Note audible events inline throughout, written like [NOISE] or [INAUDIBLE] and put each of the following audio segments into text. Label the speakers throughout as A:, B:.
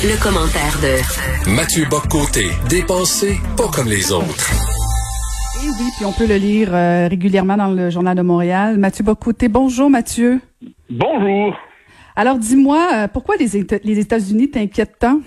A: Le, commentaire de
B: Mathieu Boccoté, dépensé pas comme les autres.
C: Et oui, puis on peut le lire euh, régulièrement dans le Journal de Montréal. Mathieu Boccoté, bonjour Mathieu.
D: Bonjour.
C: Alors dis-moi, euh, pourquoi les, les États-Unis t'inquiètent tant?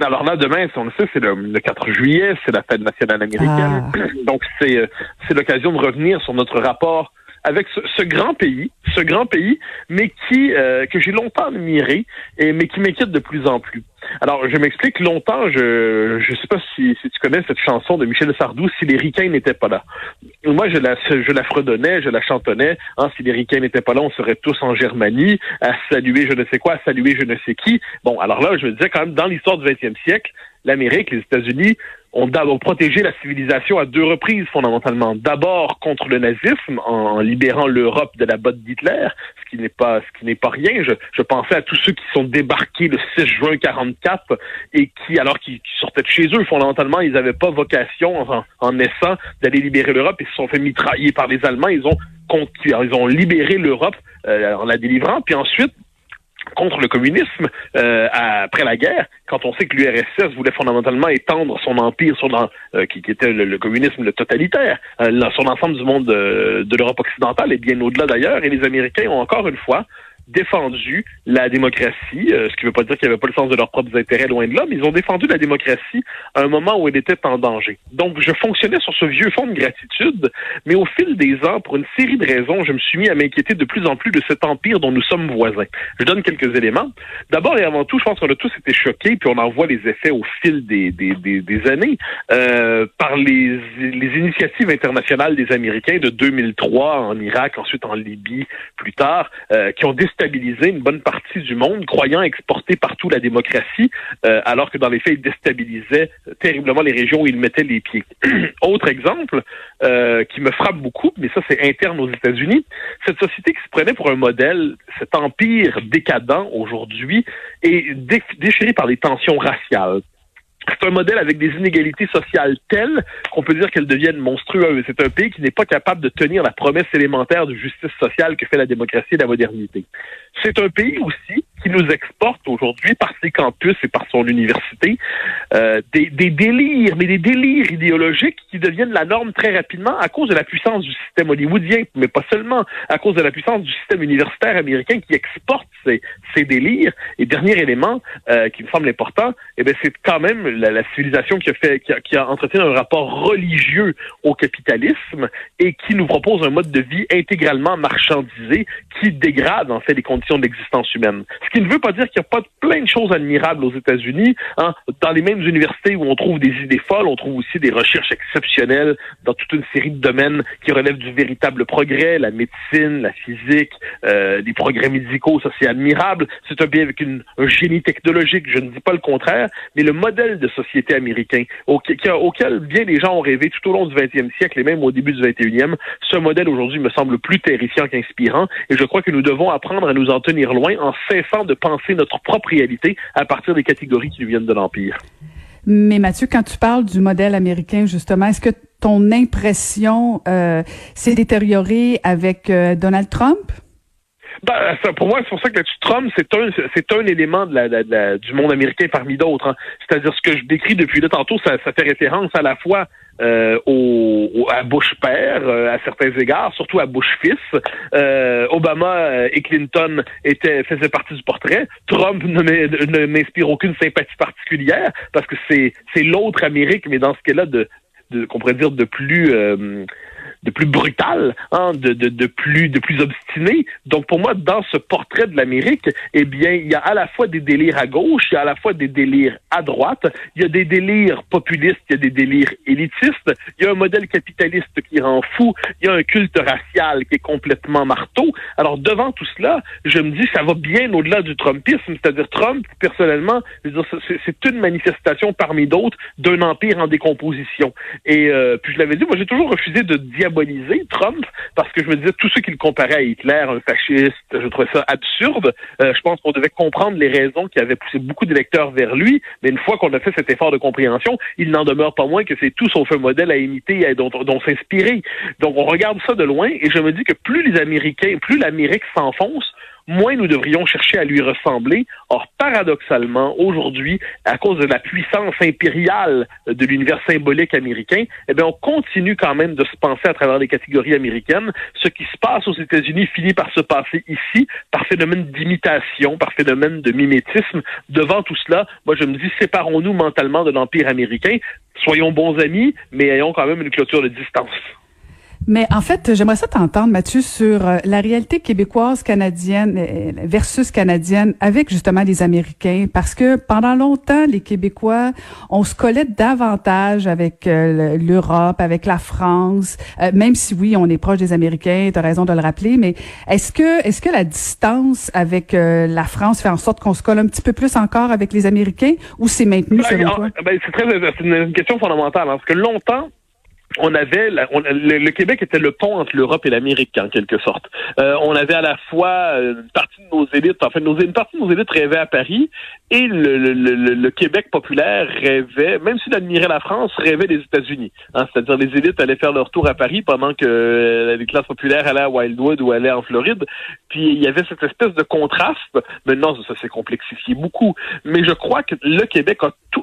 D: alors là, demain, on le sait, c'est le, 4 juillet, c'est la fête nationale américaine. Ah. Donc, euh, c'est l'occasion de revenir sur notre rapport avec ce, grand pays, ce grand pays, mais qui euh, que j'ai longtemps admiré et mais qui m'inquiète de plus en plus. Alors, je m'explique. Longtemps, je je sais pas si, si tu connais cette chanson de Michel Sardou, si les ricains n'étaient pas là. Moi, je la je la fredonnais, je la chantonnais. Hein, si les ricains n'étaient pas là, on serait tous en Germanie à saluer je ne sais quoi, à saluer je ne sais qui. Bon, alors là, je me disais quand même dans l'histoire du 20e siècle, l'Amérique, les États-Unis ont d'abord protégé la civilisation à deux reprises fondamentalement. D'abord contre le nazisme en libérant l'Europe de la botte d'Hitler, ce qui n'est pas ce qui n'est pas rien. Je, je, pensais à tous ceux qui sont débarqués le 6 juin 44 et qui alors qu'ils sortaient de chez eux fondamentalement, ils n'avaient pas vocation en, en naissant d'aller libérer l'Europe et se sont fait mitrailler par les Allemands. Ils ont ils ont libéré l'Europe euh, en la délivrant, puis ensuite contre le communisme euh, après la guerre, quand on sait que l'URSS voulait fondamentalement étendre son empire sur euh, qui, était le, communisme totalitaire euh, sur l'ensemble du monde de l'Europe occidentale et bien au-delà d'ailleurs, et les Américains ont encore une fois défendu la démocratie, euh, ce qui ne veut pas dire qu'il n'y avait pas le sens de leurs propres intérêts loin de là, mais ils ont défendu la démocratie à un moment où elle était en danger. Donc, je fonctionnais sur ce vieux fond de gratitude, mais au fil des ans, pour une série de raisons, je me suis mis à m'inquiéter de plus en plus de cet empire dont nous sommes voisins. Je donne quelques éléments. D'abord et avant tout, je pense qu'on a tous été choqués, puis on en voit les effets au fil des, des, des, années, euh, par les, les initiatives internationales des Américains de 2003 en Irak, ensuite en Libye, plus tard, euh, qui ont décidé déstabiliser une bonne partie du monde, croyant exporter partout la démocratie, euh, alors que dans les faits, ils déstabilisaient terriblement les régions où ils mettaient les pieds. [CLEARS THROAT] Autre exemple euh, qui me frappe beaucoup, mais ça c'est interne aux États-Unis, cette société qui se prenait pour un modèle, cet empire décadent aujourd'hui, est déchiré par les tensions raciales c'est un modèle avec des inégalités sociales telles qu'on peut dire qu'elles deviennent monstrueuses. C'est un pays qui n'est pas capable de tenir la promesse élémentaire de justice sociale que fait la démocratie et la modernité. C'est un pays aussi qui nous exporte aujourd'hui par ses campus et par son université euh, des, des, délires, mais des délires idéologiques qui deviennent la norme très rapidement à cause de la puissance du système hollywoodien, mais pas seulement, à cause de la puissance du système universitaire américain qui exporte ces, ces délires. Et dernier élément euh, qui me semble important, eh bien, c'est quand même la, la, civilisation qui a fait, qui a, qui a entretenu un rapport religieux au capitalisme et qui nous propose un mode de vie intégralement marchandisé qui dégrade en fait les conditions de l'existence humaine. Ce qui ne veut pas dire qu'il n'y a pas plein de choses admirables aux États-Unis. Hein. Dans les mêmes universités où on trouve des idées folles, on trouve aussi des recherches exceptionnelles dans toute une série de domaines qui relèvent du véritable progrès, la médecine, la physique, euh, des progrès médicaux, ça c'est admirable. C'est un pays avec une, un génie technologique, je ne dis pas le contraire, mais le modèle de société américain auquel, auquel bien des gens ont rêvé tout au long du 20e siècle et même au début du 21e, ce modèle aujourd'hui me semble plus terrifiant qu'inspirant et je crois que nous devons apprendre à nous en tenir loin en cessant de penser notre propre réalité à partir des catégories qui nous viennent de l'Empire.
C: Mais Mathieu, quand tu parles du modèle américain, justement, est-ce que ton impression euh, s'est détériorée avec euh, Donald Trump?
D: Ben, ça, pour moi, c'est pour ça que Trump, c'est un, c'est un élément de la, du monde américain parmi d'autres. Hein. C'est-à-dire ce que je décris depuis là tantôt, ça, ça fait référence à la fois euh, au, à Bush père euh, à certains égards, surtout à Bush fils. Euh, Obama et Clinton étaient faisaient partie du portrait. Trump ne m'inspire aucune sympathie particulière parce que c'est c'est l'autre Amérique, mais dans ce cas-là de, de qu'on pourrait dire de plus de plus brutal, hein, de, de, de, plus de plus obstiné. Donc pour moi, dans ce portrait de l'Amérique, eh bien, il y a à la fois des délires à gauche, il y a à la fois des délires à droite, il y a des délires populistes, il y a des délires élitistes, il y a un modèle capitaliste qui rend fou, il y a un culte racial qui est complètement marteau. Alors devant tout cela, je me dis ça va bien au-delà du Trumpisme, c'est-à-dire Trump, personnellement, c'est une manifestation parmi d'autres d'un empire en décomposition. Et euh, puis je l'avais dit, moi j'ai toujours refusé de Trump parce que je me disais tous ceux qui le comparaient à Hitler, un fasciste, je trouvais ça absurde. Euh, je pense qu'on devait comprendre les raisons qui avaient poussé beaucoup d'électeurs vers lui, mais une fois qu'on a fait cet effort de compréhension, il n'en demeure pas moins que c'est tout sauf un modèle à imiter et dont, dont s'inspirer. Donc on regarde ça de loin et je me dis que plus les Américains, plus l'Amérique s'enfonce, moins nous devrions chercher à lui ressembler. Or, paradoxalement, aujourd'hui, à cause de la puissance impériale de l'univers symbolique américain, eh bien, on continue quand même de se penser à travers les catégories américaines. Ce qui se passe aux États-Unis finit par se passer ici, par phénomène d'imitation, par phénomène de mimétisme. Devant tout cela, moi, je me dis, séparons-nous mentalement de l'Empire américain. Soyons bons amis, mais ayons quand même une clôture de distance.
C: Mais en fait, j'aimerais ça t'entendre, Mathieu, sur euh, la réalité québécoise, canadienne euh, versus canadienne avec justement les Américains, parce que pendant longtemps, les Québécois, on se collait davantage avec euh, l'Europe, avec la France, même si oui, on est proche des Américains, tu as raison de le rappeler, mais est-ce que est-ce que la distance avec la France fait en sorte qu'on se colle un petit peu plus encore avec les Américains ou c'est maintenu ben, selon toi?
D: Ben, c'est très c'est une question fondamentale, hein, parce que longtemps, on avait le, Québec était le pont entre l'Europe et l'Amérique en quelque sorte. Euh, on avait à la fois une partie de nos élites, enfin nos, une partie de nos élites rêvait à Paris et le, Québec populaire rêvait, même s'il admirait la France, rêvait des États-Unis. Hein, C'est-à-dire les élites allaient faire leur tour à Paris pendant que euh, les classes populaires allaient à Wildwood ou allaient en Floride. Puis il y avait cette espèce de contraste. Maintenant, ça s'est complexifié beaucoup. Mais je crois que le Québec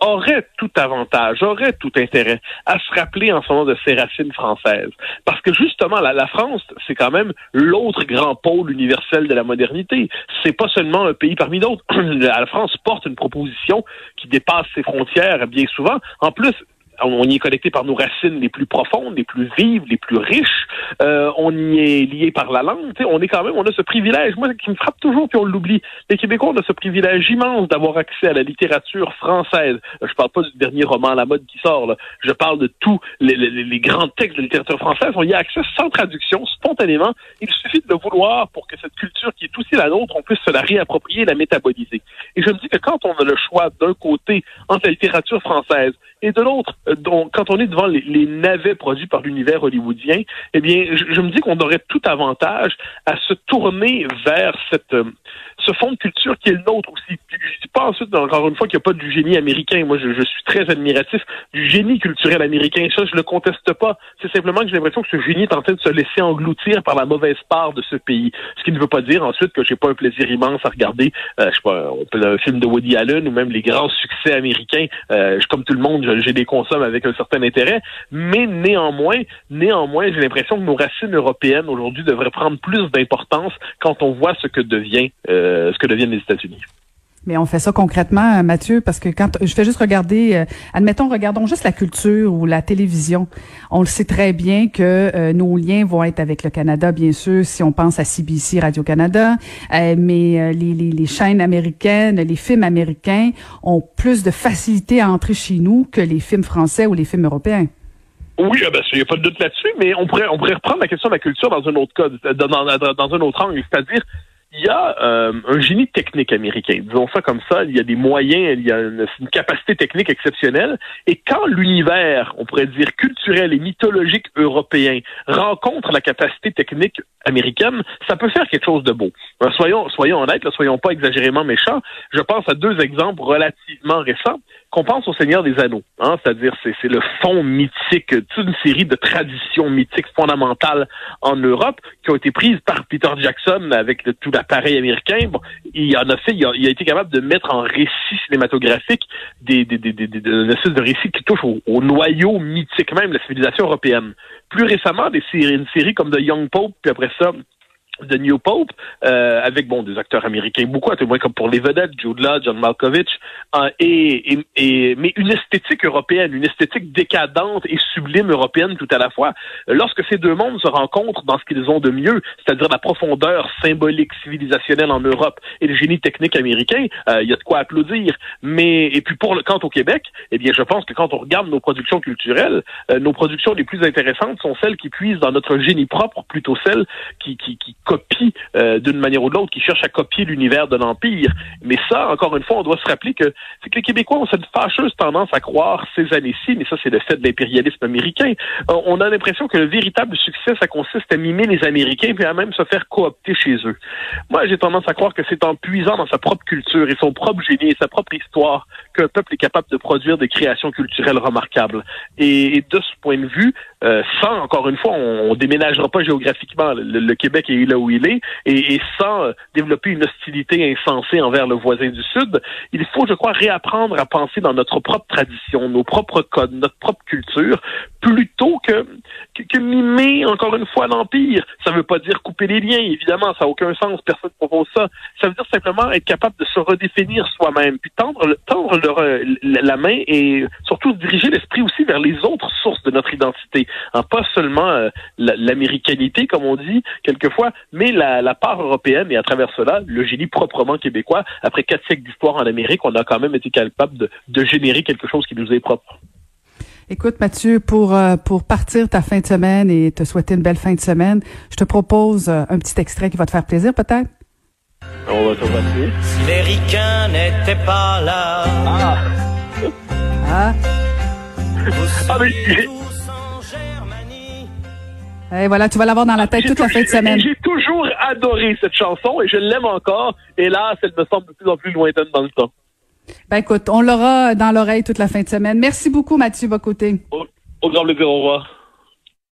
D: aurait tout avantage, aurait tout intérêt à se rappeler en ce moment de ses racines françaises. Parce que justement, la, la France, c'est quand même l'autre grand pôle universel de la modernité. C'est pas seulement un pays parmi d'autres. [CLEARS THROAT] la France porte une proposition qui dépasse ses frontières bien souvent. En plus, on y est connecté par nos racines les plus profondes, les plus vives, les plus riches. Euh, on y est lié par la langue. on est quand même, on a ce privilège, moi, qui me frappe toujours, puis on l'oublie. Les Québécois, on a ce privilège immense d'avoir accès à la littérature française. Je parle pas du dernier roman à la mode qui sort. Je parle de tous les, grands textes de littérature française. On y a accès sans traduction, spontanément. Il suffit de le vouloir pour que cette culture qui est aussi la nôtre, on puisse se la réapproprier, la métaboliser. Et je me dis que quand on a le choix d'un côté entre la littérature française et de l'autre, donc, quand on est devant les, navets produits par l'univers hollywoodien, eh bien, je, me dis qu'on aurait tout avantage à se tourner vers cette, euh, ce fond de culture qui est le nôtre aussi. Je dis pas ensuite, encore une fois, qu'il n'y a pas du génie américain. Moi, je, je, suis très admiratif du génie culturel américain. Ça, je le conteste pas. C'est simplement que j'ai l'impression que ce génie est en train de se laisser engloutir par la mauvaise part de ce pays. Ce qui ne veut pas dire ensuite que j'ai pas un plaisir immense à regarder, euh, je sais pas, un film de Woody Allen ou même les grands succès américains. Euh, comme tout le monde, j'ai des consommes avec un certain intérêt, mais néanmoins, néanmoins, j'ai l'impression que nos racines européennes aujourd'hui devraient prendre plus d'importance quand on voit ce que devient euh, ce que deviennent les États-Unis.
C: Mais on fait ça concrètement, Mathieu, parce que quand je fais juste regarder, euh, admettons, regardons juste la culture ou la télévision. On le sait très bien que euh, nos liens vont être avec le Canada, bien sûr, si on pense à CBC, Radio-Canada, euh, mais les, les, les, chaînes américaines, les films américains ont plus de facilité à entrer chez nous que les films français ou les films européens.
D: Oui, il n'y a pas de doute là-dessus, mais on pourrait, on pourrait reprendre la question de la culture dans un autre cas, dans, dans, dans un autre angle, c'est-à-dire il y a euh, un génie technique américain. Disons ça comme ça. Il y a des moyens, il y a une, capacité technique exceptionnelle. Et quand l'univers, on pourrait dire culturel et mythologique européen, rencontre la capacité technique américaine, ça peut faire quelque chose de beau. soyons, soyons honnêtes, soyons pas exagérément méchants. Je pense à deux exemples relativement récents qu'on pense au Seigneur des Anneaux, hein, c'est-à-dire c'est, c'est le fond mythique, toute une série de traditions mythiques fondamentales en Europe qui ont été prises par Peter Jackson avec tout l'appareil américain. Bon, il en a fait, il a, été capable de mettre en récit cinématographique des, des, des, des, des de récits qui touchent au, noyau mythique même de la civilisation européenne. Plus récemment, des séries, une série comme The Young Pope, puis après ça, The New Pope, euh, avec bon des acteurs américains, beaucoup à témoin comme pour les vedettes, Jude Law, John Malkovich, euh, et, et, mais une esthétique européenne, une esthétique décadente et sublime européenne tout à la fois. Lorsque ces deux mondes se rencontrent dans ce qu'ils ont de mieux, c'est-à-dire la profondeur symbolique civilisationnelle en Europe et le génie technique américain, euh, il y a de quoi applaudir. Mais et puis pour le quant au Québec, eh bien je pense que quand on regarde nos productions culturelles, euh, nos productions les plus intéressantes sont celles qui puisent dans notre génie propre, plutôt celles qui qui, qui copie euh, d'une manière ou de l'autre, qui cherche à copier l'univers de l'Empire. Mais ça, encore une fois, on doit se rappeler que c'est que les Québécois ont cette fâcheuse tendance à croire ces années-ci, mais ça, c'est le fait de l'impérialisme américain. Euh, on a l'impression que le véritable succès, ça consiste à mimer les Américains, puis à même se faire coopter chez eux. Moi, j'ai tendance à croire que c'est en puisant dans sa propre culture et son propre génie et sa propre histoire qu'un peuple est capable de produire des créations culturelles remarquables. Et, de ce point de vue, euh, sans, encore une fois, on, on déménagera pas géographiquement. Le, Québec est où il est. Et, sans euh, développer une hostilité insensée envers le voisin du Sud, il faut, je crois, réapprendre à penser dans notre propre tradition, nos propres codes, notre propre culture, que, mimer, encore une fois, l'Empire. Ça ne veut pas dire couper les liens, évidemment, ça n'a aucun sens, personne ne propose ça. Ça veut dire simplement être capable de se redéfinir soi-même, puis tendre, tendre la main et surtout diriger l'esprit aussi vers les autres sources de notre identité. Hein, pas seulement euh, l'américanité, comme on dit quelquefois, mais la, part européenne et à travers cela, le génie proprement québécois. Après quatre siècles d'histoire en Amérique, on a quand même été capable de générer quelque chose qui nous est propre.
C: Écoute, Mathieu, pour, euh, pour partir ta fin de semaine et te souhaiter une belle fin de semaine, je te propose euh, un petit extrait qui va te faire plaisir, peut-être?
D: On va passer.
E: Si les ricains n'étaient pas là. Ah!
C: Ah!
D: ah mais
C: et voilà, tu vas l'avoir dans la tête toute la fin de semaine.
D: J'ai toujours adoré cette chanson et je l'aime encore. Et là, elle me semble de plus en plus lointaine dans le temps.
C: Ben écoute, on l'aura dans l'oreille toute la fin de semaine. Merci beaucoup, Mathieu Bocoté.
D: Au, au grand plaisir, au revoir.